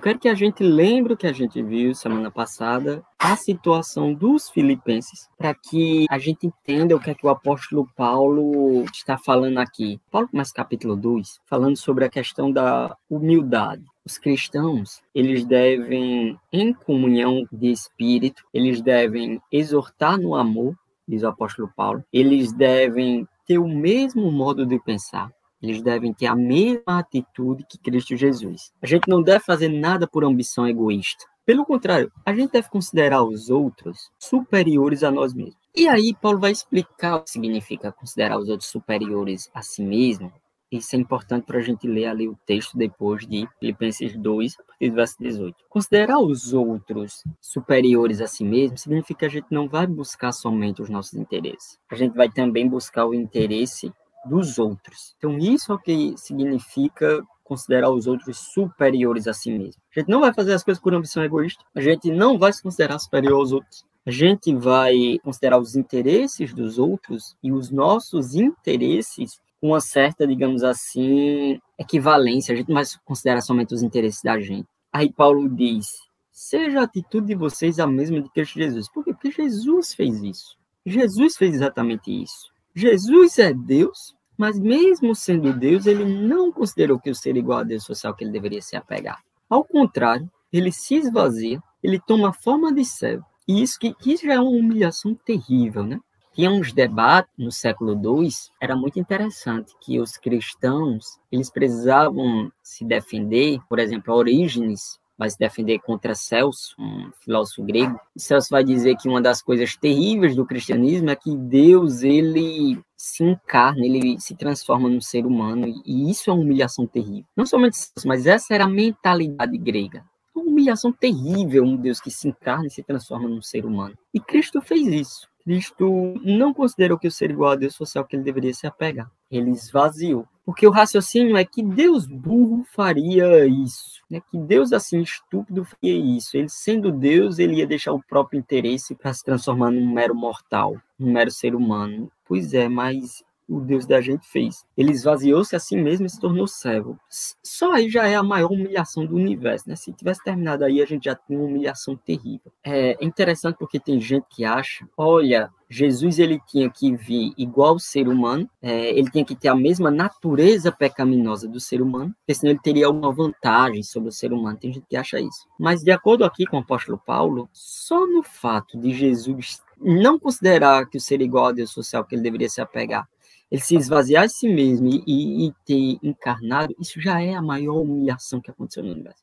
Eu quero que a gente lembre o que a gente viu semana passada, a situação dos filipenses, para que a gente entenda o que é que o apóstolo Paulo está falando aqui. Paulo começa capítulo 2, falando sobre a questão da humildade. Os cristãos, eles devem, em comunhão de espírito, eles devem exortar no amor, diz o apóstolo Paulo, eles devem ter o mesmo modo de pensar, eles devem ter a mesma atitude que Cristo Jesus. A gente não deve fazer nada por ambição egoísta. Pelo contrário, a gente deve considerar os outros superiores a nós mesmos. E aí, Paulo vai explicar o que significa considerar os outros superiores a si mesmo. Isso é importante para a gente ler ali o texto depois de Filipenses 2, a partir do verso 18. Considerar os outros superiores a si mesmo significa que a gente não vai buscar somente os nossos interesses. A gente vai também buscar o interesse dos outros. Então, isso é o que significa considerar os outros superiores a si mesmo. A gente não vai fazer as coisas por ambição egoísta, a gente não vai se considerar superior aos outros. A gente vai considerar os interesses dos outros e os nossos interesses com uma certa, digamos assim, equivalência. A gente não vai considerar somente os interesses da gente. Aí Paulo diz: seja a atitude de vocês a mesma de Cristo Jesus. Por quê? Porque Jesus fez isso. Jesus fez exatamente isso. Jesus é Deus, mas mesmo sendo Deus, ele não considerou que o ser igual a Deus fosse algo que ele deveria se apegar. Ao contrário, ele se esvazia, ele toma a forma de servo. E isso, que, que já é uma humilhação terrível, né? Tinha uns debates no século II, era muito interessante que os cristãos, eles precisavam se defender, por exemplo, Orígenes vai se defender contra Celso, um filósofo grego. Celso vai dizer que uma das coisas terríveis do cristianismo é que Deus ele se encarna, ele se transforma num ser humano e isso é uma humilhação terrível. Não somente Celso, mas essa era a mentalidade grega. Uma humilhação terrível, um Deus que se encarna e se transforma num ser humano. E Cristo fez isso. Cristo não considerou que o ser igual a Deus fosse algo que ele deveria se apegar. Ele esvaziou. Porque o raciocínio é que Deus burro faria isso, né? que Deus assim estúpido faria isso. Ele sendo Deus, ele ia deixar o próprio interesse para se transformar num mero mortal, num mero ser humano. Pois é, mas o Deus da gente fez. Ele esvaziou-se a si mesmo e se tornou servo. Só aí já é a maior humilhação do universo, né? Se tivesse terminado aí, a gente já tinha uma humilhação terrível. É interessante porque tem gente que acha, olha, Jesus ele tinha que vir igual ao ser humano, é, ele tinha que ter a mesma natureza pecaminosa do ser humano, porque senão ele teria uma vantagem sobre o ser humano. Tem gente que acha isso. Mas de acordo aqui com o apóstolo Paulo, só no fato de Jesus não considerar que o ser igual a Deus social que ele deveria se apegar, ele se esvaziar de si mesmo e, e, e, ter encarnado, isso já é a maior humilhação que aconteceu no universo.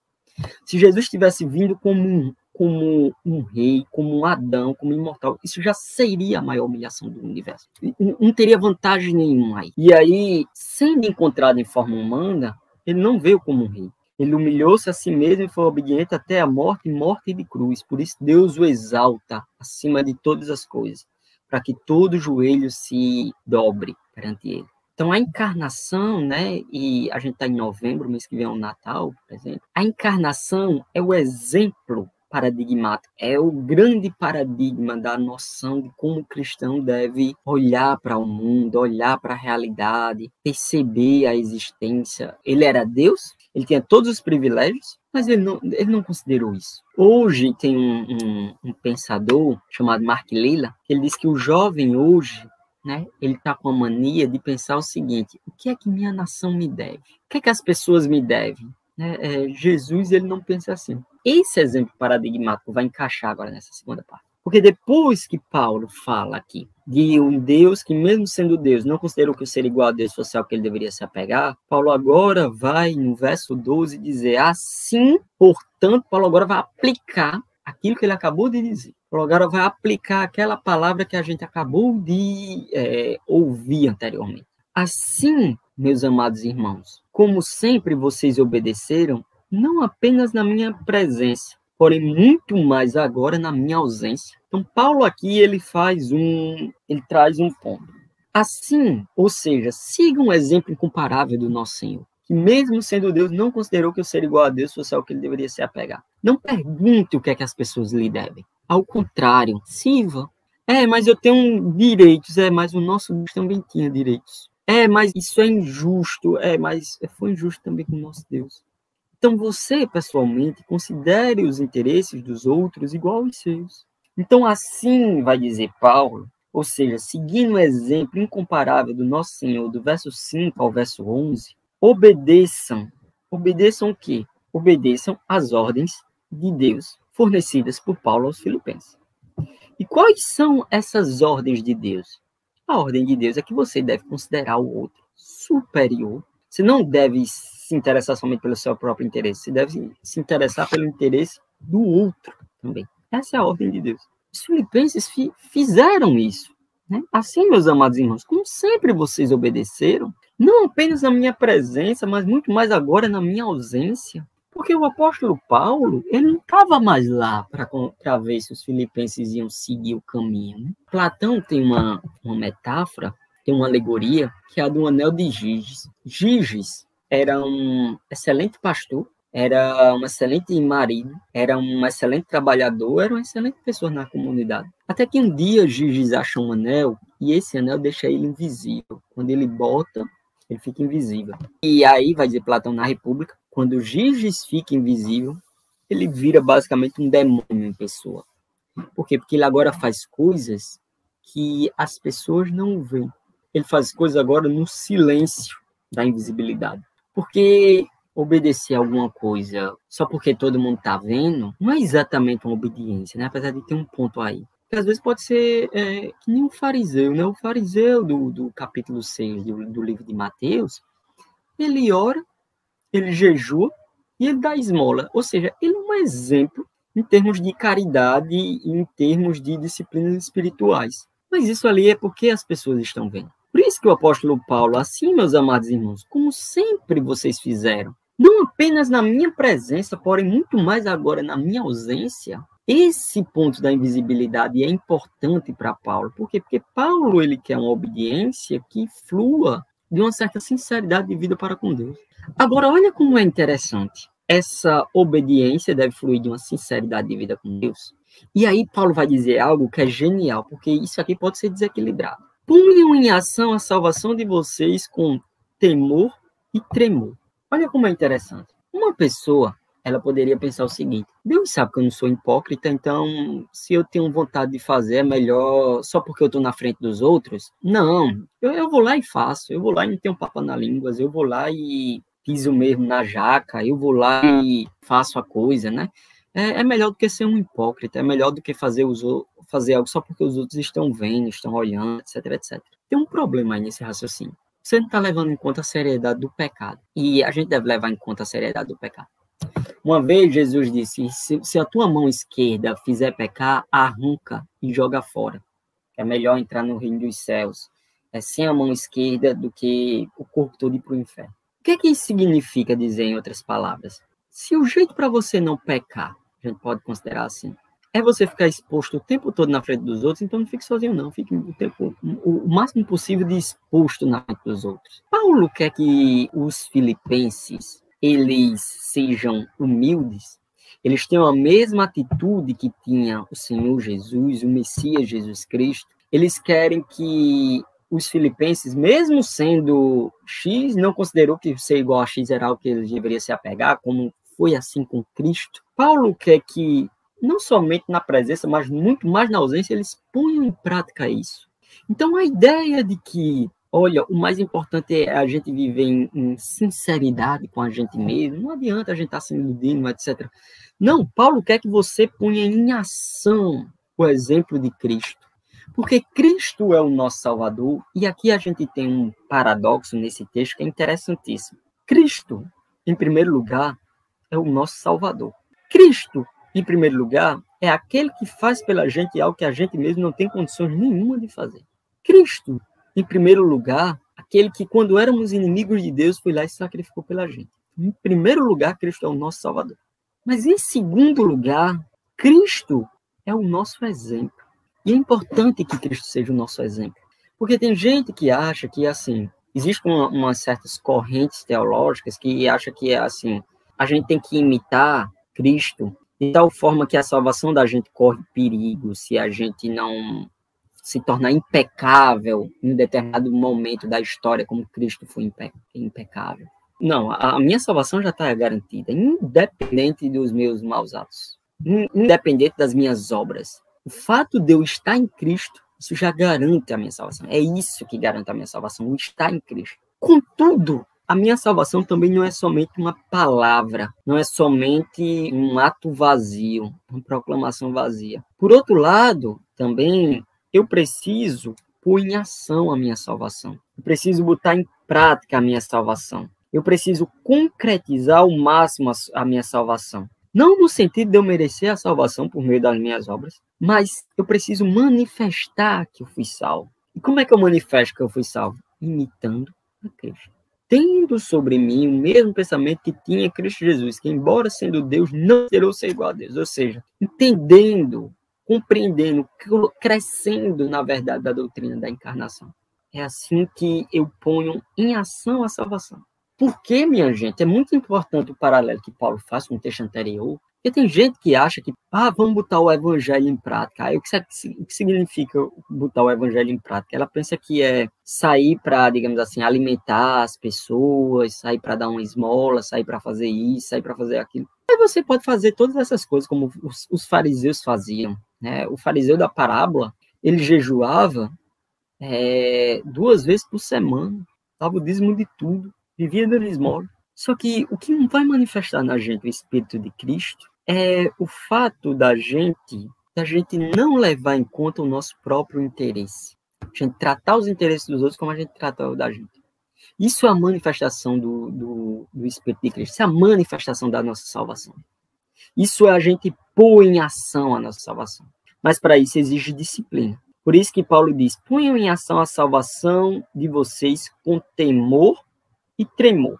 Se Jesus tivesse vindo como um, como um rei, como um Adão, como imortal, isso já seria a maior humilhação do universo. Não, não teria vantagem nenhuma aí. E aí, sendo encontrado em forma humana, ele não veio como um rei. Ele humilhou-se a si mesmo e foi obediente até a morte, morte de cruz. Por isso Deus o exalta acima de todas as coisas, para que todo joelho se dobre perante ele. Então, a encarnação, né, e a gente está em novembro, mês que vem é o Natal, por exemplo, a encarnação é o exemplo paradigmático, é o grande paradigma da noção de como o cristão deve olhar para o mundo, olhar para a realidade, perceber a existência. Ele era Deus, ele tinha todos os privilégios, mas ele não, ele não considerou isso. Hoje tem um, um, um pensador chamado Mark Lilla, que ele diz que o jovem hoje né, ele está com a mania de pensar o seguinte: o que é que minha nação me deve? O que é que as pessoas me devem? Né, é, Jesus ele não pensa assim. Esse exemplo paradigmático vai encaixar agora nessa segunda parte. Porque depois que Paulo fala aqui de um Deus que, mesmo sendo Deus, não considerou que o ser igual a Deus fosse algo que ele deveria se apegar, Paulo agora vai, no verso 12, dizer: Assim, portanto, Paulo agora vai aplicar aquilo que ele acabou de dizer. Agora vai aplicar aquela palavra que a gente acabou de é, ouvir anteriormente. Assim, meus amados irmãos, como sempre vocês obedeceram, não apenas na minha presença, porém muito mais agora na minha ausência. Então Paulo aqui ele faz um, ele traz um ponto. Assim, ou seja, siga um exemplo incomparável do nosso Senhor que mesmo sendo Deus, não considerou que o ser igual a Deus fosse algo que ele deveria se apegar. Não pergunte o que é que as pessoas lhe devem. Ao contrário, sirva. É, mas eu tenho direitos. É, mas o nosso Deus também tinha direitos. É, mas isso é injusto. É, mas foi injusto também com o nosso Deus. Então você, pessoalmente, considere os interesses dos outros igual aos seus. Então assim vai dizer Paulo, ou seja, seguindo o exemplo incomparável do nosso Senhor, do verso 5 ao verso 11, obedeçam. Obedeçam o quê? Obedeçam as ordens de Deus fornecidas por Paulo aos filipenses. E quais são essas ordens de Deus? A ordem de Deus é que você deve considerar o outro superior. Você não deve se interessar somente pelo seu próprio interesse, você deve se interessar pelo interesse do outro também. Essa é a ordem de Deus. Os filipenses fi fizeram isso. Né? Assim, meus amados irmãos, como sempre vocês obedeceram, não apenas na minha presença, mas muito mais agora na minha ausência. Porque o apóstolo Paulo, ele não estava mais lá para ver se os filipenses iam seguir o caminho. Né? Platão tem uma, uma metáfora, tem uma alegoria, que é a do anel de Giges. Giges era um excelente pastor, era um excelente marido, era um excelente trabalhador, era uma excelente pessoa na comunidade. Até que um dia Giges acha um anel e esse anel deixa ele invisível. Quando ele bota, ele fica invisível. E aí, vai dizer Platão na República, quando Giges fica invisível, ele vira basicamente um demônio em pessoa. Por quê? Porque ele agora faz coisas que as pessoas não veem. Ele faz coisas agora no silêncio da invisibilidade. Porque obedecer alguma coisa só porque todo mundo está vendo, não é exatamente uma obediência, né? Apesar de ter um ponto aí. Porque às vezes pode ser é, que nem um fariseu, né? O fariseu do, do capítulo 6 do, do livro de Mateus, ele ora, ele jejua e ele dá esmola. Ou seja, ele é um exemplo em termos de caridade e em termos de disciplinas espirituais. Mas isso ali é porque as pessoas estão vendo. Por isso que o apóstolo Paulo, assim, meus amados irmãos, como sempre vocês fizeram, não apenas na minha presença, porém muito mais agora na minha ausência, esse ponto da invisibilidade é importante para Paulo. Por quê? Porque Paulo ele quer uma obediência que flua de uma certa sinceridade de vida para com Deus. Agora, olha como é interessante. Essa obediência deve fluir de uma sinceridade de vida com Deus. E aí Paulo vai dizer algo que é genial, porque isso aqui pode ser desequilibrado. Ponham em ação a salvação de vocês com temor e tremor. Olha como é interessante. Uma pessoa, ela poderia pensar o seguinte: Deus sabe que eu não sou hipócrita, então se eu tenho vontade de fazer, é melhor só porque eu estou na frente dos outros? Não, eu, eu vou lá e faço, eu vou lá e não tenho papo na língua, eu vou lá e piso mesmo na jaca, eu vou lá e faço a coisa, né? É, é melhor do que ser um hipócrita, é melhor do que fazer os, fazer algo só porque os outros estão vendo, estão olhando, etc, etc. Tem um problema aí nesse raciocínio. Você não está levando em conta a seriedade do pecado. E a gente deve levar em conta a seriedade do pecado. Uma vez Jesus disse: se, se a tua mão esquerda fizer pecar, arranca e joga fora. É melhor entrar no reino dos céus é, sem a mão esquerda do que o corpo todo ir para o inferno. Que, que isso significa dizer, em outras palavras? Se o jeito para você não pecar, a gente pode considerar assim, é você ficar exposto o tempo todo na frente dos outros, então não fique sozinho, não. Fique o, tempo, o máximo possível de exposto na frente dos outros. Paulo quer que os filipenses eles sejam humildes, eles tenham a mesma atitude que tinha o Senhor Jesus, o Messias Jesus Cristo. Eles querem que os filipenses, mesmo sendo X, não considerou que ser igual a X era o que eles deveriam se apegar, como foi assim com Cristo. Paulo quer que não somente na presença, mas muito mais na ausência, eles ponham em prática isso. Então, a ideia de que, olha, o mais importante é a gente viver em, em sinceridade com a gente mesmo, não adianta a gente estar tá se iludindo, etc. Não, Paulo quer que você ponha em ação o exemplo de Cristo. Porque Cristo é o nosso Salvador, e aqui a gente tem um paradoxo nesse texto que é interessantíssimo. Cristo, em primeiro lugar, é o nosso Salvador. Cristo em primeiro lugar, é aquele que faz pela gente algo que a gente mesmo não tem condições nenhuma de fazer. Cristo, em primeiro lugar, aquele que, quando éramos inimigos de Deus, foi lá e sacrificou pela gente. Em primeiro lugar, Cristo é o nosso Salvador. Mas, em segundo lugar, Cristo é o nosso exemplo. E é importante que Cristo seja o nosso exemplo. Porque tem gente que acha que, assim, existem uma, umas certas correntes teológicas que acha que, assim, a gente tem que imitar Cristo de tal forma que a salvação da gente corre perigo se a gente não se tornar impecável em um determinado momento da história, como Cristo foi impe impecável. Não, a minha salvação já está garantida, independente dos meus maus atos, independente das minhas obras. O fato de eu estar em Cristo, isso já garante a minha salvação. É isso que garante a minha salvação, o estar em Cristo. Contudo, a minha salvação também não é somente uma palavra, não é somente um ato vazio, uma proclamação vazia. Por outro lado, também eu preciso pôr em ação a minha salvação. Eu preciso botar em prática a minha salvação. Eu preciso concretizar ao máximo a minha salvação. Não no sentido de eu merecer a salvação por meio das minhas obras, mas eu preciso manifestar que eu fui salvo. E como é que eu manifesto que eu fui salvo? Imitando a Cristo tendo sobre mim o mesmo pensamento que tinha Cristo Jesus, que embora sendo Deus, não terou ser igual a Deus. Ou seja, entendendo, compreendendo, crescendo na verdade da doutrina da encarnação. É assim que eu ponho em ação a salvação. Por que, minha gente? É muito importante o paralelo que Paulo faz com o texto anterior, porque tem gente que acha que, ah, vamos botar o evangelho em prática. Aí o que, o que significa botar o evangelho em prática? Ela pensa que é sair para, digamos assim, alimentar as pessoas, sair para dar uma esmola, sair para fazer isso, sair para fazer aquilo. Aí você pode fazer todas essas coisas como os, os fariseus faziam. Né? O fariseu da parábola, ele jejuava é, duas vezes por semana, dava o dízimo de tudo, vivia dando esmola. Só que o que não vai manifestar na gente o Espírito de Cristo é o fato da gente, da gente não levar em conta o nosso próprio interesse. A gente tratar os interesses dos outros como a gente trata o da gente. Isso é a manifestação do, do, do Espírito de Cristo, isso é a manifestação da nossa salvação. Isso é a gente pôr em ação a nossa salvação. Mas para isso exige disciplina. Por isso que Paulo diz: ponham em ação a salvação de vocês com temor e tremor.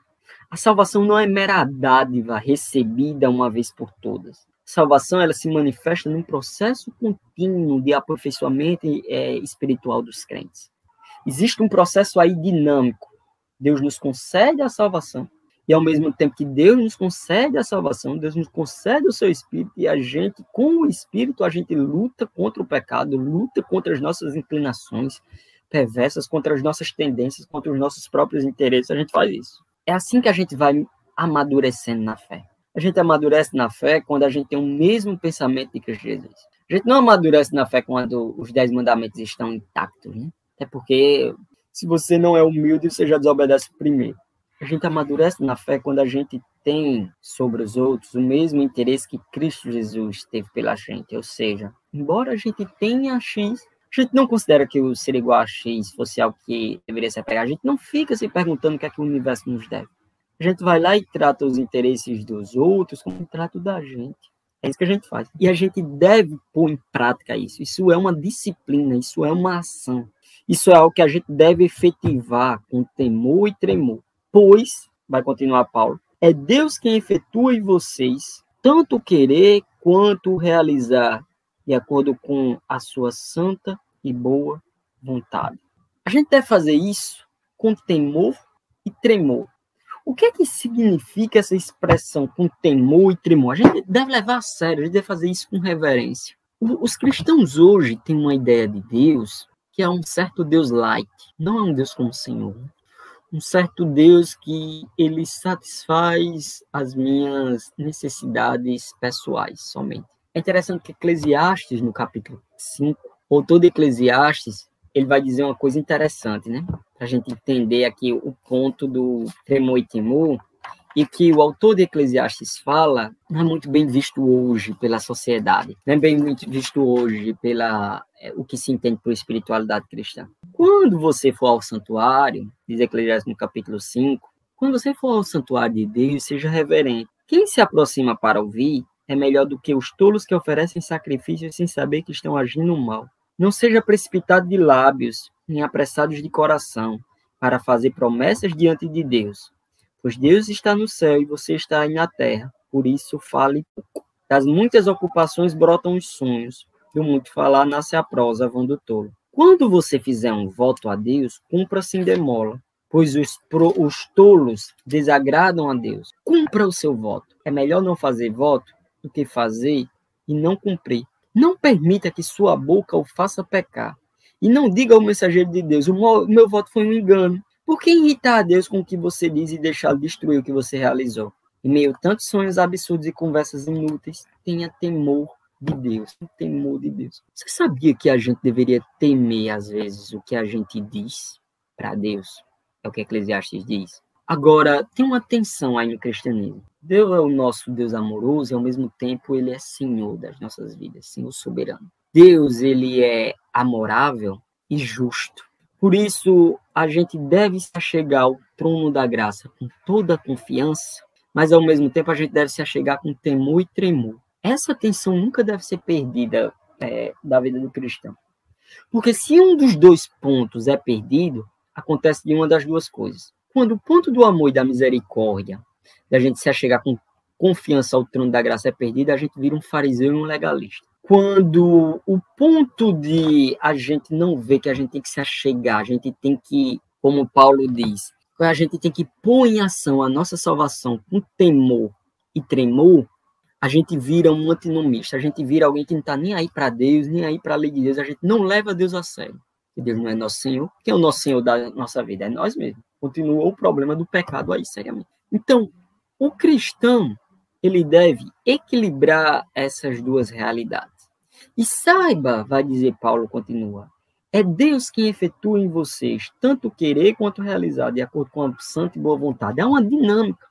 A salvação não é mera dádiva recebida uma vez por todas. A salvação ela se manifesta num processo contínuo de aperfeiçoamento é, espiritual dos crentes. Existe um processo aí dinâmico. Deus nos concede a salvação e ao mesmo tempo que Deus nos concede a salvação, Deus nos concede o seu espírito e a gente, com o espírito, a gente luta contra o pecado, luta contra as nossas inclinações perversas, contra as nossas tendências, contra os nossos próprios interesses. A gente faz isso. É assim que a gente vai amadurecendo na fé. A gente amadurece na fé quando a gente tem o mesmo pensamento de Cristo Jesus. A gente não amadurece na fé quando os dez mandamentos estão intactos, né? Até porque se você não é humilde, você já desobedece primeiro. A gente amadurece na fé quando a gente tem sobre os outros o mesmo interesse que Cristo Jesus teve pela gente. Ou seja, embora a gente tenha X, a gente não considera que o ser igual a X fosse algo que deveria ser pegado. A gente não fica se perguntando o que é que o universo nos deve. A gente vai lá e trata os interesses dos outros como trata da gente. É isso que a gente faz. E a gente deve pôr em prática isso. Isso é uma disciplina, isso é uma ação. Isso é algo que a gente deve efetivar com temor e tremor. Pois, vai continuar Paulo, é Deus quem efetua em vocês tanto querer quanto realizar de acordo com a sua santa e boa vontade. A gente deve fazer isso com temor e tremor. O que é que significa essa expressão com temor e tremor? A gente deve levar a sério, a gente deve fazer isso com reverência. Os cristãos hoje têm uma ideia de Deus que é um certo Deus light, não é um Deus como o Senhor. Um certo Deus que ele satisfaz as minhas necessidades pessoais somente. É interessante que Eclesiastes, no capítulo 5, o autor de Eclesiastes, ele vai dizer uma coisa interessante, né? Para a gente entender aqui o ponto do tremor e temor, e que o autor de Eclesiastes fala não é muito bem visto hoje pela sociedade, não é bem muito visto hoje pela é, o que se entende por espiritualidade cristã. Quando você for ao santuário, diz Eclesiastes no capítulo 5, quando você for ao santuário de Deus, seja reverente. Quem se aproxima para ouvir é melhor do que os tolos que oferecem sacrifícios sem saber que estão agindo mal. Não seja precipitado de lábios, nem apressados de coração, para fazer promessas diante de Deus. Pois Deus está no céu e você está aí na terra, por isso fale pouco. Das muitas ocupações brotam os sonhos, do muito falar nasce a prosa, vão do tolo. Quando você fizer um voto a Deus, cumpra sem demola, pois os, pro, os tolos desagradam a Deus. Cumpra o seu voto. É melhor não fazer voto do que fazer e não cumprir. Não permita que sua boca o faça pecar. E não diga ao mensageiro de Deus: o meu voto foi um engano. Por que irritar a Deus com o que você diz e deixá-lo destruir o que você realizou? Em meio a tantos sonhos absurdos e conversas inúteis, tenha temor de Deus, temor de Deus. Você sabia que a gente deveria temer, às vezes, o que a gente diz para Deus? É o que Eclesiastes diz. Agora, tem uma tensão aí no cristianismo. Deus é o nosso Deus amoroso e, ao mesmo tempo, ele é Senhor das nossas vidas, Senhor soberano. Deus, ele é amorável e justo. Por isso, a gente deve se achegar ao trono da graça com toda a confiança, mas, ao mesmo tempo, a gente deve se achegar com temor e tremor. Essa tensão nunca deve ser perdida é, da vida do cristão. Porque se um dos dois pontos é perdido, acontece de uma das duas coisas. Quando o ponto do amor e da misericórdia, da gente se achegar com confiança ao trono da graça é perdido, a gente vira um fariseu e um legalista. Quando o ponto de a gente não ver que a gente tem que se achegar, a gente tem que, como Paulo diz, a gente tem que pôr em ação a nossa salvação com temor e tremor, a gente vira um antinomista, a gente vira alguém que não está nem aí para Deus, nem aí para a lei de Deus, a gente não leva Deus a sério que Deus não é nosso Senhor. Quem é o nosso Senhor da nossa vida? É nós mesmos. Continua o problema do pecado aí, seriamente. Então, o cristão, ele deve equilibrar essas duas realidades. E saiba, vai dizer Paulo, continua, é Deus quem efetua em vocês tanto querer quanto realizar, de acordo com a santa e boa vontade. É uma dinâmica.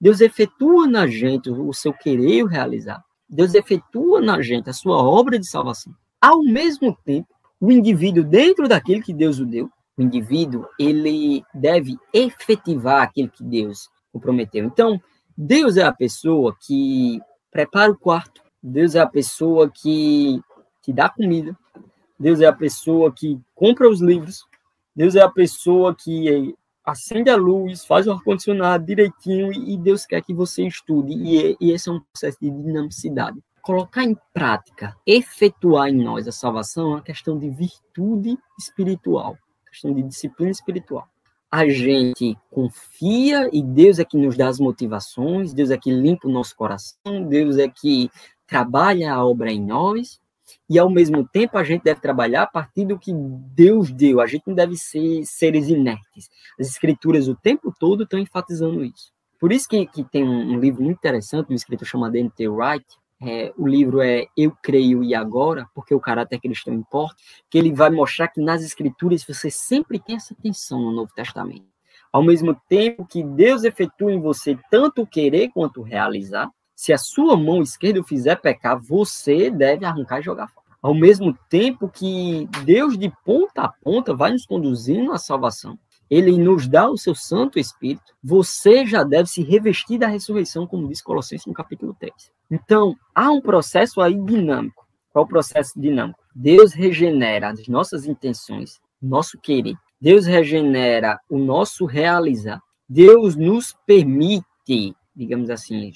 Deus efetua na gente o seu querer e o realizar. Deus efetua na gente a sua obra de salvação. Ao mesmo tempo, o indivíduo, dentro daquilo que Deus o deu, o indivíduo, ele deve efetivar aquilo que Deus o prometeu. Então, Deus é a pessoa que prepara o quarto, Deus é a pessoa que, que dá comida, Deus é a pessoa que compra os livros, Deus é a pessoa que acende a luz, faz o ar-condicionado direitinho e Deus quer que você estude. E, e esse é um processo de dinamicidade colocar em prática, efetuar em nós a salvação é uma questão de virtude espiritual, questão de disciplina espiritual. A gente confia e Deus é que nos dá as motivações, Deus é que limpa o nosso coração, Deus é que trabalha a obra em nós, e ao mesmo tempo a gente deve trabalhar a partir do que Deus deu. A gente não deve ser seres inertes. As escrituras o tempo todo estão enfatizando isso. Por isso que, que tem um, um livro muito interessante, um escritor chamado N.T. Wright, é, o livro é Eu Creio e Agora, porque o caráter cristão importa, que ele vai mostrar que nas escrituras você sempre tem essa tensão no Novo Testamento. Ao mesmo tempo que Deus efetua em você tanto querer quanto realizar, se a sua mão esquerda o fizer pecar, você deve arrancar e jogar fora. Ao mesmo tempo que Deus de ponta a ponta vai nos conduzindo à salvação, ele nos dá o seu Santo Espírito, você já deve se revestir da ressurreição, como diz Colossenses no capítulo 3. Então, há um processo aí dinâmico. Qual o processo dinâmico? Deus regenera as nossas intenções, nosso querer. Deus regenera o nosso realizar. Deus nos permite, digamos assim,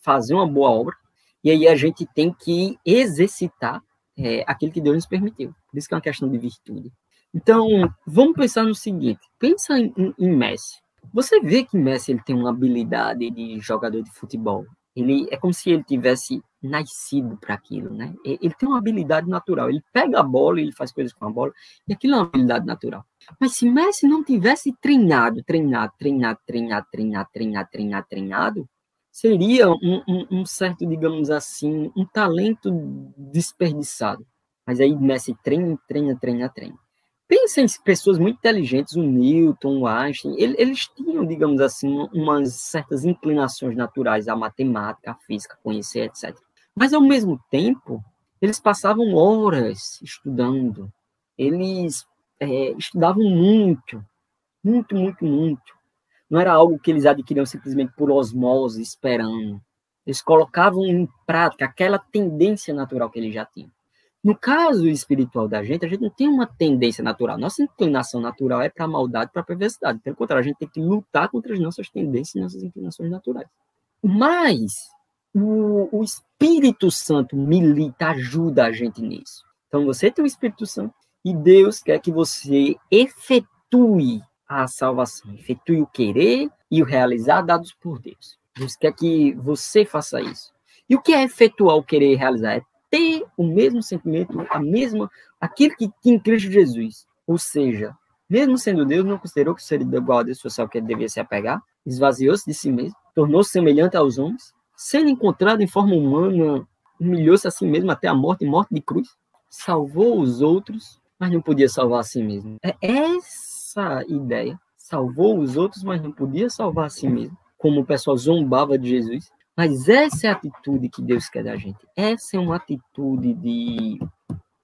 fazer uma boa obra. E aí a gente tem que exercitar é, aquilo que Deus nos permitiu. Por isso que é uma questão de virtude. Então, vamos pensar no seguinte: pensa em, em, Messi. Você vê que Messi ele tem uma habilidade de jogador de futebol. Ele é como se ele tivesse nascido para aquilo, né? Ele tem uma habilidade natural. Ele pega a bola, ele faz coisas com a bola, e aquilo é uma habilidade natural. Mas se Messi não tivesse treinado, treinado, treinado, treinado, treinado, treinado, treinado, treinado, seria um, um, um certo, digamos assim, um talento desperdiçado. Mas aí Messi treina, treina, treina, treina. Pensa em pessoas muito inteligentes, o Newton, o Einstein, eles tinham, digamos assim, umas certas inclinações naturais à matemática, à física, conhecer, etc. Mas, ao mesmo tempo, eles passavam horas estudando, eles é, estudavam muito, muito, muito, muito. Não era algo que eles adquiriam simplesmente por osmose, esperando. Eles colocavam em prática aquela tendência natural que eles já tinham. No caso espiritual da gente, a gente não tem uma tendência natural. Nossa inclinação natural é para a maldade, para a perversidade. Pelo contrário, a gente tem que lutar contra as nossas tendências e nossas inclinações naturais. Mas o, o Espírito Santo milita, ajuda a gente nisso. Então você tem o Espírito Santo e Deus quer que você efetue a salvação, efetue o querer e o realizar dados por Deus. Deus quer que você faça isso. E o que é efetuar o querer e realizar? É ter o mesmo sentimento, a mesma, aquilo que tinha em Cristo Jesus. Ou seja, Mesmo sendo Deus, não considerou que seria igual a Deus o que ele devia se apegar, esvaziou-se de si mesmo, tornou-se semelhante aos homens, sendo encontrado em forma humana, humilhou-se a si mesmo até a morte morte de cruz, salvou os outros, mas não podia salvar a si mesmo. É essa ideia. Salvou os outros, mas não podia salvar a si mesmo. Como o pessoal zombava de Jesus. Mas essa é a atitude que Deus quer da gente. Essa é uma atitude de,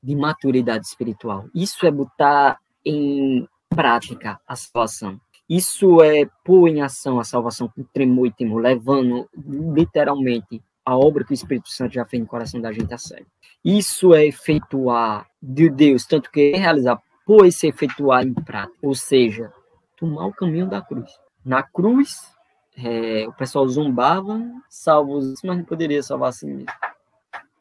de maturidade espiritual. Isso é botar em prática a salvação. Isso é pôr em ação a salvação com tremor e temor, levando literalmente a obra que o Espírito Santo já fez no coração da gente a sério. Isso é efetuar de Deus, tanto que é realizar, pôr esse efetuar em prática, ou seja, tomar o caminho da cruz. Na cruz, é, o pessoal zombava, salvo os mas não poderia salvar a si mesmo.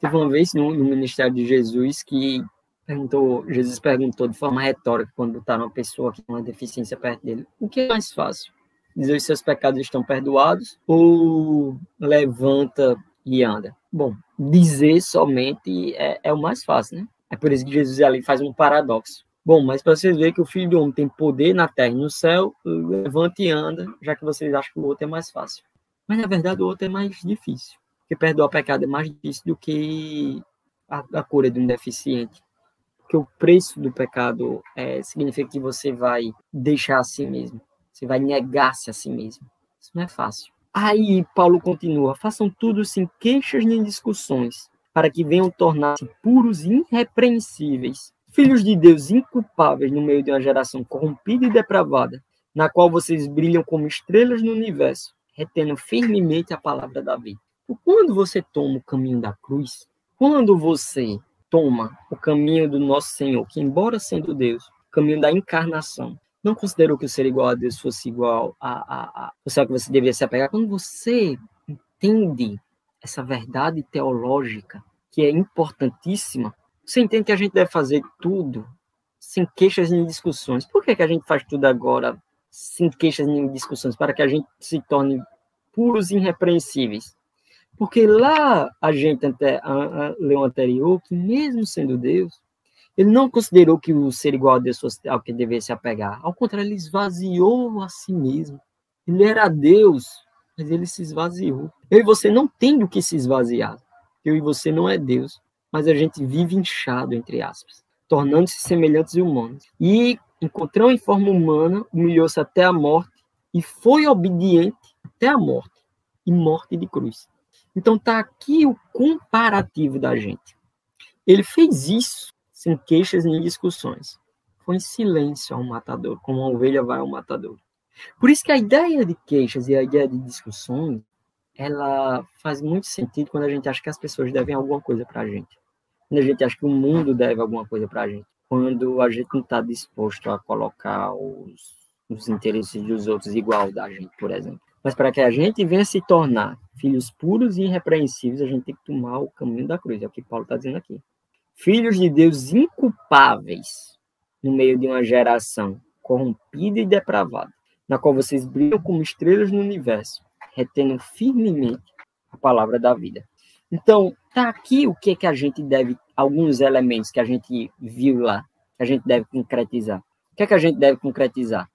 Teve uma vez no, no ministério de Jesus que perguntou, Jesus perguntou de forma retórica quando botaram uma pessoa que uma deficiência perto dele, o que é mais fácil? Dizer os seus pecados estão perdoados ou levanta e anda? Bom, dizer somente é, é o mais fácil, né? É por isso que Jesus ali faz um paradoxo. Bom, mas para vocês verem que o Filho do Homem tem poder na terra e no céu, levanta e anda, já que vocês acham que o outro é mais fácil. Mas na verdade o outro é mais difícil. Porque perdoar pecado é mais difícil do que a, a cura de um deficiente. Porque o preço do pecado é, significa que você vai deixar a si mesmo. Você vai negar-se a si mesmo. Isso não é fácil. Aí Paulo continua: façam tudo sem queixas nem discussões, para que venham tornar-se puros e irrepreensíveis filhos de Deus inculpáveis no meio de uma geração corrompida e depravada, na qual vocês brilham como estrelas no universo, retendo firmemente a palavra da vida. Quando você toma o caminho da cruz, quando você toma o caminho do nosso Senhor, que embora sendo Deus, o caminho da encarnação, não considerou que o ser igual a Deus fosse igual a, a, a você que você devia se apegar. Quando você entende essa verdade teológica, que é importantíssima, você entende que a gente deve fazer tudo sem queixas nem discussões. Por que, que a gente faz tudo agora sem queixas nem discussões? Para que a gente se torne puros e irrepreensíveis. Porque lá a gente até, a, a, leu anterior que mesmo sendo Deus, ele não considerou que o ser igual a Deus fosse ao que devesse apegar. Ao contrário, ele esvaziou a si mesmo. Ele era Deus, mas ele se esvaziou. Eu e você não tem do que se esvaziar. Eu e você não é Deus mas a gente vive inchado, entre aspas, tornando-se semelhantes e humanos. E encontrou em forma humana, humilhou-se até a morte e foi obediente até a morte e morte de cruz. Então tá aqui o comparativo da gente. Ele fez isso sem queixas nem discussões. Foi em silêncio ao matador, como uma ovelha vai ao matador. Por isso que a ideia de queixas e a ideia de discussões, ela faz muito sentido quando a gente acha que as pessoas devem alguma coisa para a gente a gente acha que o mundo deve alguma coisa para a gente, quando a gente não está disposto a colocar os, os interesses dos outros igual da gente, por exemplo. Mas para que a gente venha se tornar filhos puros e irrepreensíveis, a gente tem que tomar o caminho da cruz, é o que Paulo está dizendo aqui. Filhos de Deus inculpáveis no meio de uma geração corrompida e depravada, na qual vocês brilham como estrelas no universo, retendo firmemente a palavra da vida. Então, tá aqui o que que a gente deve, alguns elementos que a gente viu lá, que a gente deve concretizar. O que é que a gente deve concretizar?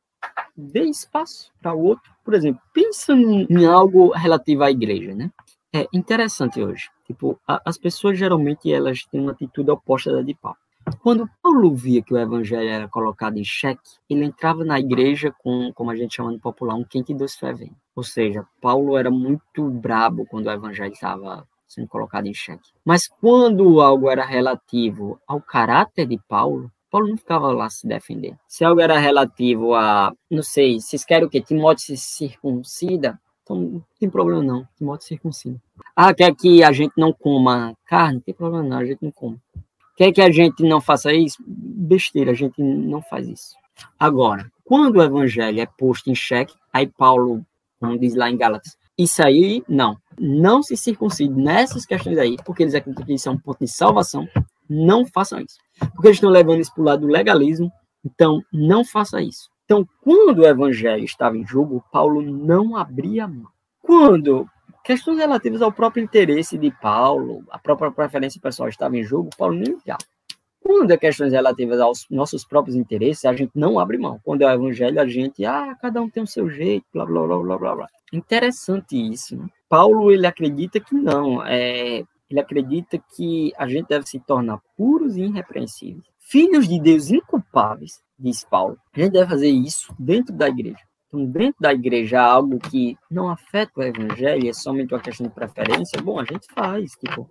Dê espaço para o outro. Por exemplo, pensa em algo relativo à igreja, né? É interessante hoje. Tipo, a, as pessoas geralmente elas têm uma atitude oposta da de Paulo. Quando Paulo via que o evangelho era colocado em xeque, ele entrava na igreja com, como a gente chama no popular, um quente e doce fervendo. Ou seja, Paulo era muito brabo quando o evangelho estava sendo colocado em xeque. Mas quando algo era relativo ao caráter de Paulo, Paulo não ficava lá se defender. Se algo era relativo a, não sei, vocês querem o quê? Timóteo se circuncida? Então não tem problema não, Timóteo circuncida. Ah, quer que a gente não coma carne? Não tem problema não, a gente não come. Quer que a gente não faça isso? Besteira, a gente não faz isso. Agora, quando o evangelho é posto em xeque, aí Paulo, como diz lá em Gálatas, isso aí, não. Não se circuncide nessas questões aí, porque eles acreditam que isso é um ponto de salvação. Não façam isso. Porque eles estão levando isso para o lado do legalismo. Então, não faça isso. Então, quando o evangelho estava em jogo, Paulo não abria mão. Quando questões relativas ao próprio interesse de Paulo, a própria preferência pessoal estava em jogo, Paulo nem ligava. Quando é questões relativas aos nossos próprios interesses, a gente não abre mão. Quando é o evangelho, a gente, ah, cada um tem o seu jeito, blá, blá, blá, blá, blá, blá. Interessante isso, né? Paulo, ele acredita que não, é, ele acredita que a gente deve se tornar puros e irrepreensíveis. Filhos de Deus inculpáveis, diz Paulo. A gente deve fazer isso dentro da igreja. Então, dentro da igreja, algo que não afeta o evangelho, é somente uma questão de preferência, bom, a gente faz. Tipo,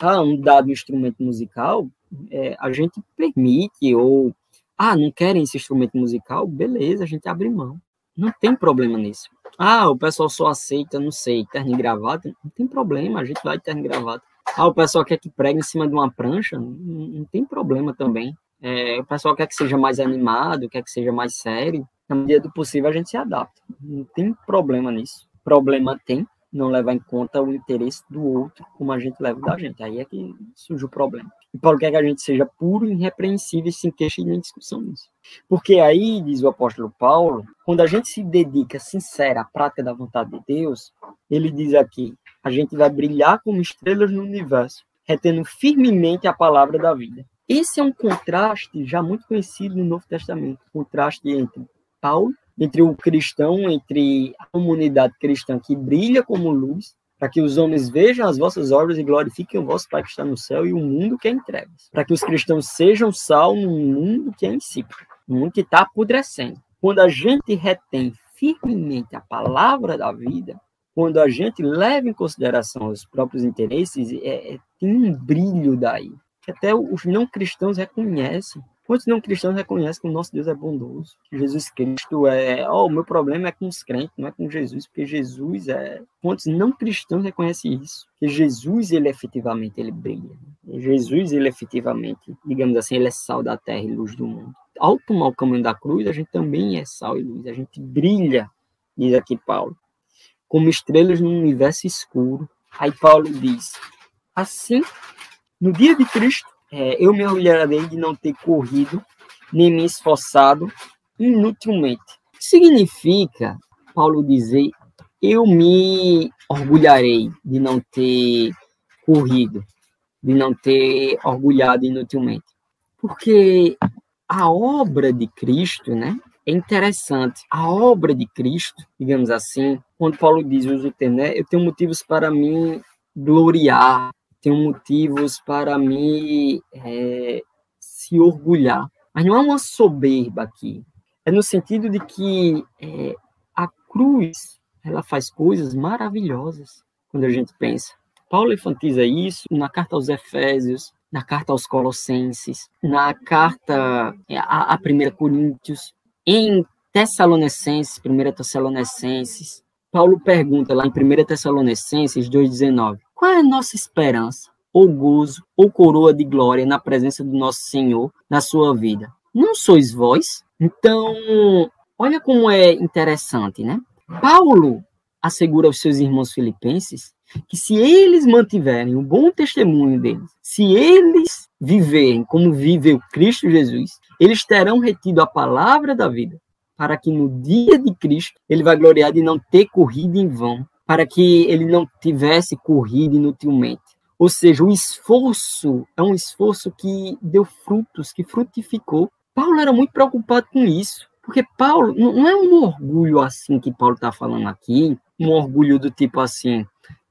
ah, um dado instrumento musical, é, a gente permite, ou, ah, não querem esse instrumento musical, beleza, a gente abre mão. Não tem problema nisso. Ah, o pessoal só aceita, não sei, terno e gravata, não tem problema, a gente vai terno e gravata. Ah, o pessoal quer que pregue em cima de uma prancha, não, não tem problema também. É, o pessoal quer que seja mais animado, quer que seja mais sério. Na medida do possível, a gente se adapta. Não tem problema nisso. Problema tem não levar em conta o interesse do outro, como a gente leva da gente. Aí é que surge o problema. E Paulo quer que a gente seja puro e irrepreensível sem queixa e nem discussão nisso. Porque aí, diz o apóstolo Paulo, quando a gente se dedica sincera à prática da vontade de Deus, ele diz aqui, a gente vai brilhar como estrelas no universo, retendo firmemente a palavra da vida. Esse é um contraste já muito conhecido no Novo Testamento, contraste entre Paulo entre o cristão, entre a comunidade cristã que brilha como luz, para que os homens vejam as vossas obras e glorifiquem o vosso Pai que está no céu e o mundo que é em trevas. Para que os cristãos sejam sal num mundo que é insípido, um mundo que está apodrecendo. Quando a gente retém firmemente a palavra da vida, quando a gente leva em consideração os próprios interesses, é, é, tem um brilho daí, que até os não cristãos reconhecem. Quantos não cristãos reconhecem que o nosso Deus é bondoso? Que Jesus Cristo é. Oh, o meu problema é com os crentes, não é com Jesus, porque Jesus é. Quantos não cristãos reconhecem isso? Que Jesus, ele efetivamente, ele brilha. Jesus, ele efetivamente, digamos assim, ele é sal da terra e luz do mundo. Ao tomar o caminho da cruz, a gente também é sal e luz, a gente brilha, diz aqui Paulo, como estrelas num universo escuro. Aí Paulo diz: assim, no dia de Cristo, é, eu me orgulharei de não ter corrido nem me esforçado inutilmente. Significa, Paulo dizer, eu me orgulharei de não ter corrido, de não ter orgulhado inutilmente. Porque a obra de Cristo, né? É interessante. A obra de Cristo, digamos assim, quando Paulo diz, usa o termo, né? Eu tenho motivos para me gloriar, tenho motivos para me é, se orgulhar. Mas não é uma soberba aqui. É no sentido de que é, a cruz ela faz coisas maravilhosas quando a gente pensa. Paulo enfatiza isso na carta aos Efésios, na carta aos Colossenses, na carta é, a, a 1 Coríntios, em Tessalonicenses, 1 Tessalonicenses. Paulo pergunta lá em 1 Tessalonicenses 2,19: qual é a nossa esperança, ou gozo, ou coroa de glória na presença do nosso Senhor na sua vida? Não sois vós? Então, olha como é interessante, né? Paulo assegura aos seus irmãos filipenses que se eles mantiverem o bom testemunho deles, se eles viverem como vive o Cristo Jesus, eles terão retido a palavra da vida, para que no dia de Cristo ele vai gloriar de não ter corrido em vão, para que ele não tivesse corrido inutilmente. Ou seja, o esforço é um esforço que deu frutos, que frutificou. Paulo era muito preocupado com isso, porque Paulo não é um orgulho assim que Paulo está falando aqui, um orgulho do tipo assim,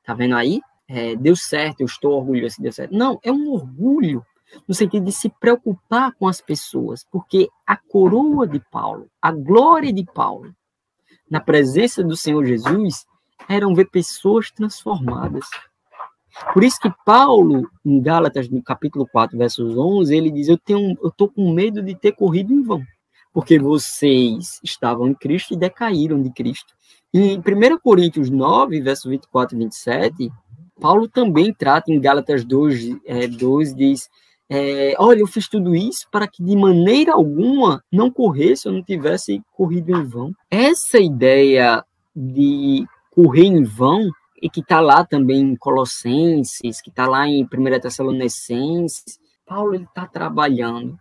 tá vendo aí? É, deu certo, eu estou orgulhoso, deu certo. Não, é um orgulho no sentido de se preocupar com as pessoas, porque a coroa de Paulo, a glória de Paulo, na presença do Senhor Jesus, eram ver pessoas transformadas. Por isso que Paulo, em Gálatas, no capítulo 4, versos 11, ele diz: Eu tenho, eu estou com medo de ter corrido em vão, porque vocês estavam em Cristo e decaíram de Cristo. Em 1 Coríntios 9, versos 24 e 27, Paulo também trata em Gálatas 2, é, 2 diz: é, Olha, eu fiz tudo isso para que de maneira alguma não corresse ou não tivesse corrido em vão. Essa ideia de correr em vão, e que está lá também em Colossenses, que está lá em 1 Tessalonicenses, Paulo ele está trabalhando.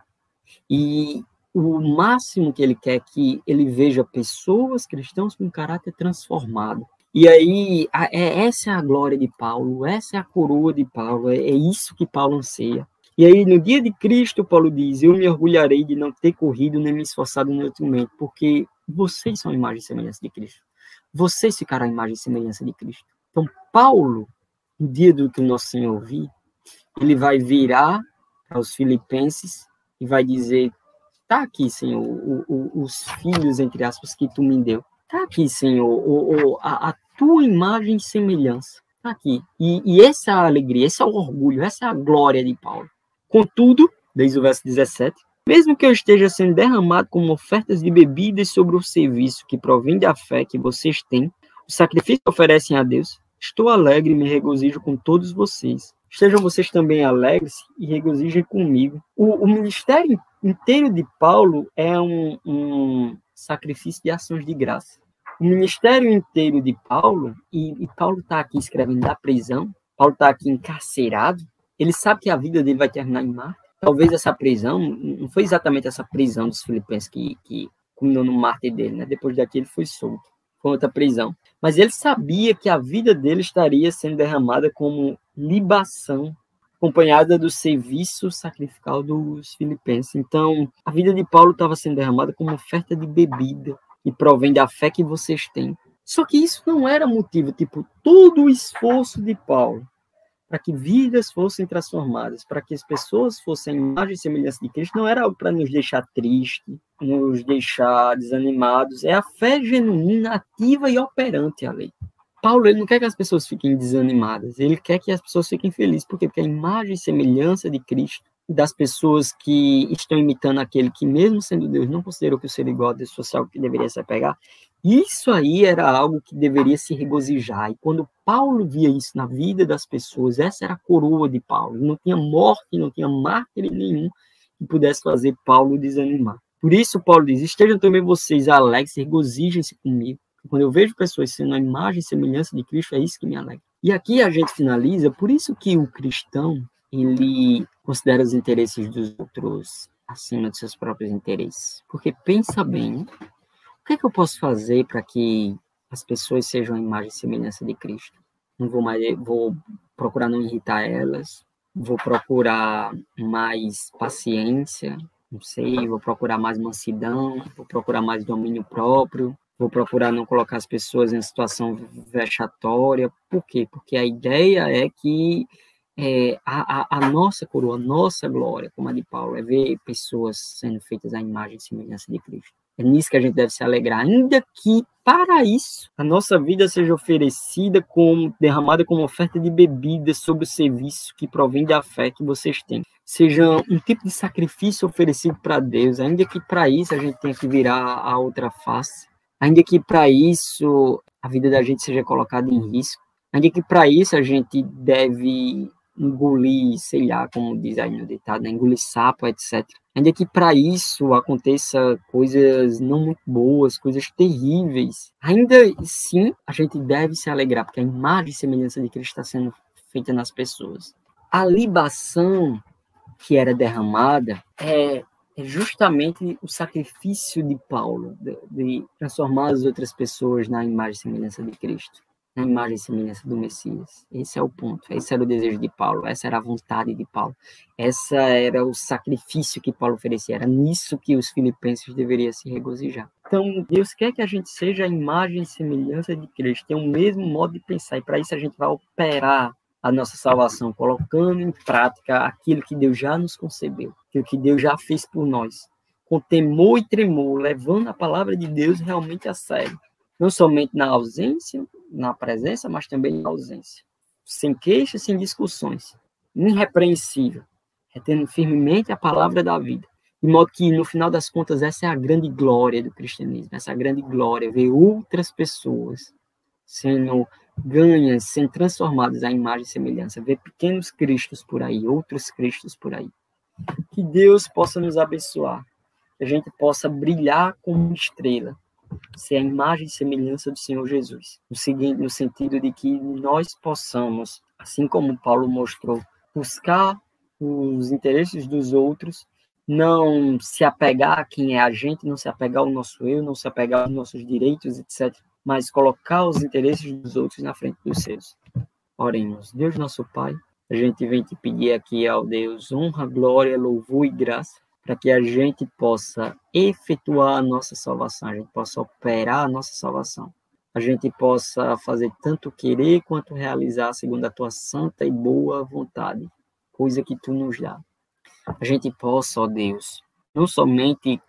E o máximo que ele quer é que ele veja pessoas cristãos com caráter transformado. E aí, a, é, essa é a glória de Paulo, essa é a coroa de Paulo, é, é isso que Paulo anseia. E aí, no dia de Cristo, Paulo diz: Eu me orgulharei de não ter corrido nem me esforçado inutilmente, porque vocês são a imagem e semelhança de Cristo. Vocês ficaram a imagem e semelhança de Cristo. Então, Paulo, no dia do que o nosso Senhor vir, ele vai virar para os filipenses e vai dizer: Tá aqui, Senhor, o, o, os filhos, entre aspas, que tu me deu. Tá aqui, Senhor, o, a, a, tua imagem e semelhança. Tá aqui. E, e essa é a alegria, esse é o orgulho, essa é a glória de Paulo. Contudo, desde o verso 17, mesmo que eu esteja sendo derramado como ofertas de bebidas sobre o serviço que provém da fé que vocês têm, o sacrifício que oferecem a Deus, estou alegre e me regozijo com todos vocês. Estejam vocês também alegres e regozijem comigo. O, o ministério inteiro de Paulo é um, um, sacrifício de ações de graça. O ministério inteiro de Paulo, e, e Paulo está aqui escrevendo da prisão, Paulo está aqui encarcerado, ele sabe que a vida dele vai terminar em Marte. Talvez essa prisão, não foi exatamente essa prisão dos filipenses que, que culminou no Marte dele, né? Depois daquele ele foi solto. Foi outra prisão. Mas ele sabia que a vida dele estaria sendo derramada como libação, acompanhada do serviço sacrificial dos filipenses. Então, a vida de Paulo estava sendo derramada como oferta de bebida, e provém da fé que vocês têm. Só que isso não era motivo, tipo, todo o esforço de Paulo para que vidas fossem transformadas, para que as pessoas fossem imagem e semelhança de Cristo, não era algo para nos deixar tristes, nos deixar desanimados, é a fé genuína, ativa e operante ali. Paulo ele não quer que as pessoas fiquem desanimadas, ele quer que as pessoas fiquem felizes. Por quê? Porque a imagem e semelhança de Cristo, das pessoas que estão imitando aquele que, mesmo sendo Deus, não considerou que o ser igual a Deus fosse algo que deveria se apegar, isso aí era algo que deveria se regozijar. E quando Paulo via isso na vida das pessoas, essa era a coroa de Paulo. Não tinha morte, não tinha mártir nenhum que pudesse fazer Paulo desanimar. Por isso, Paulo diz: Estejam também vocês alegres, regozijem-se comigo. Quando eu vejo pessoas sendo a imagem e semelhança de Cristo, é isso que me alegra. E aqui a gente finaliza, por isso que o cristão, ele considera os interesses dos outros acima dos seus próprios interesses. Porque pensa bem, o que, é que eu posso fazer para que as pessoas sejam a imagem e semelhança de Cristo? Não vou mais, vou procurar não irritar elas, vou procurar mais paciência, não sei, vou procurar mais mansidão, vou procurar mais domínio próprio, vou procurar não colocar as pessoas em situação vexatória. Por quê? Porque a ideia é que é, a, a, a, nossa coroa, a nossa glória, como a de Paulo, é ver pessoas sendo feitas à imagem e semelhança de Cristo. É nisso que a gente deve se alegrar, ainda que para isso a nossa vida seja oferecida como derramada como oferta de bebida sobre o serviço que provém da fé que vocês têm. Seja um tipo de sacrifício oferecido para Deus, ainda que para isso a gente tenha que virar a outra face, ainda que para isso a vida da gente seja colocada em risco, ainda que para isso a gente deve engolir, sei lá, como diz aí no ditado, né? engolir sapo, etc. Ainda que para isso aconteça coisas não muito boas, coisas terríveis, ainda sim a gente deve se alegrar, porque a imagem e semelhança de Cristo está sendo feita nas pessoas. A libação que era derramada é, é justamente o sacrifício de Paulo, de, de transformar as outras pessoas na imagem e semelhança de Cristo na imagem e semelhança do Messias. Esse é o ponto. Esse era o desejo de Paulo. Essa era a vontade de Paulo. Essa era o sacrifício que Paulo oferecia. Era nisso que os filipenses deveriam se regozijar. Então, Deus quer que a gente seja a imagem e semelhança de Cristo. Tem o mesmo modo de pensar. E para isso a gente vai operar a nossa salvação, colocando em prática aquilo que Deus já nos concebeu, aquilo que Deus já fez por nós, com temor e tremor, levando a palavra de Deus realmente a sério não somente na ausência, na presença, mas também na ausência. Sem queixas, sem discussões. Irrepreensível. Retendo firmemente a palavra da vida. De modo que, no final das contas, essa é a grande glória do cristianismo. Essa é grande glória, ver outras pessoas sendo ganhas, sendo transformadas à imagem e semelhança. Ver pequenos cristos por aí, outros cristos por aí. Que Deus possa nos abençoar. Que a gente possa brilhar como estrela ser a imagem e semelhança do Senhor Jesus. No, seguinte, no sentido de que nós possamos, assim como Paulo mostrou, buscar os interesses dos outros, não se apegar a quem é a gente, não se apegar ao nosso eu, não se apegar aos nossos direitos, etc., mas colocar os interesses dos outros na frente dos seus. Oremos. Deus nosso Pai, A gente vem te pedir aqui ao Deus honra, glória, louvor e graça, para que a gente possa efetuar a nossa salvação, a gente possa operar a nossa salvação. A gente possa fazer tanto querer quanto realizar segundo a tua santa e boa vontade, coisa que tu nos dá. A gente possa, ó Deus, não somente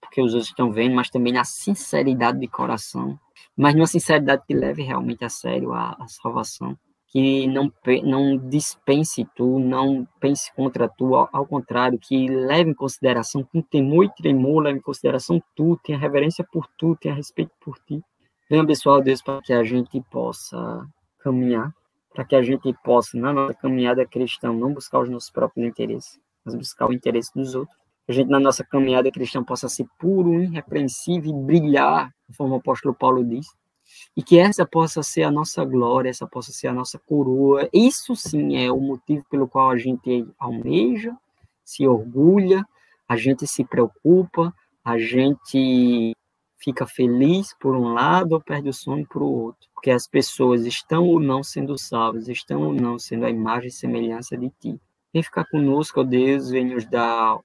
porque os outros estão vendo, mas também na sinceridade de coração, mas numa sinceridade que leve realmente a sério a, a salvação, que não, não dispense tu, não pense contra tu, ao, ao, contrário, que leve em consideração, com temor e tremor, leve em consideração tu, tenha reverência por tu, tenha respeito por ti. Venha abençoar, Deus, para que a gente possa caminhar, para que a gente possa, na nossa caminhada cristã, não buscar os nossos próprios interesses, mas buscar o interesse dos outros a gente na nossa caminhada cristã possa ser puro, irrepreensível e brilhar, conforme o apóstolo Paulo diz, e que essa possa ser a nossa glória, essa possa ser a nossa coroa. Isso sim é o motivo pelo qual a gente almeja, se orgulha, a gente se preocupa, a gente fica feliz por um lado ou perde o sono por outro, porque as pessoas estão ou não sendo salvas, estão ou não sendo a imagem e semelhança de ti. Vem ficar conosco, ó Deus, vem nos dar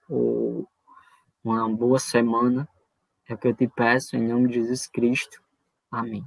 uma boa semana. É o que eu te peço, em nome de Jesus Cristo. Amém.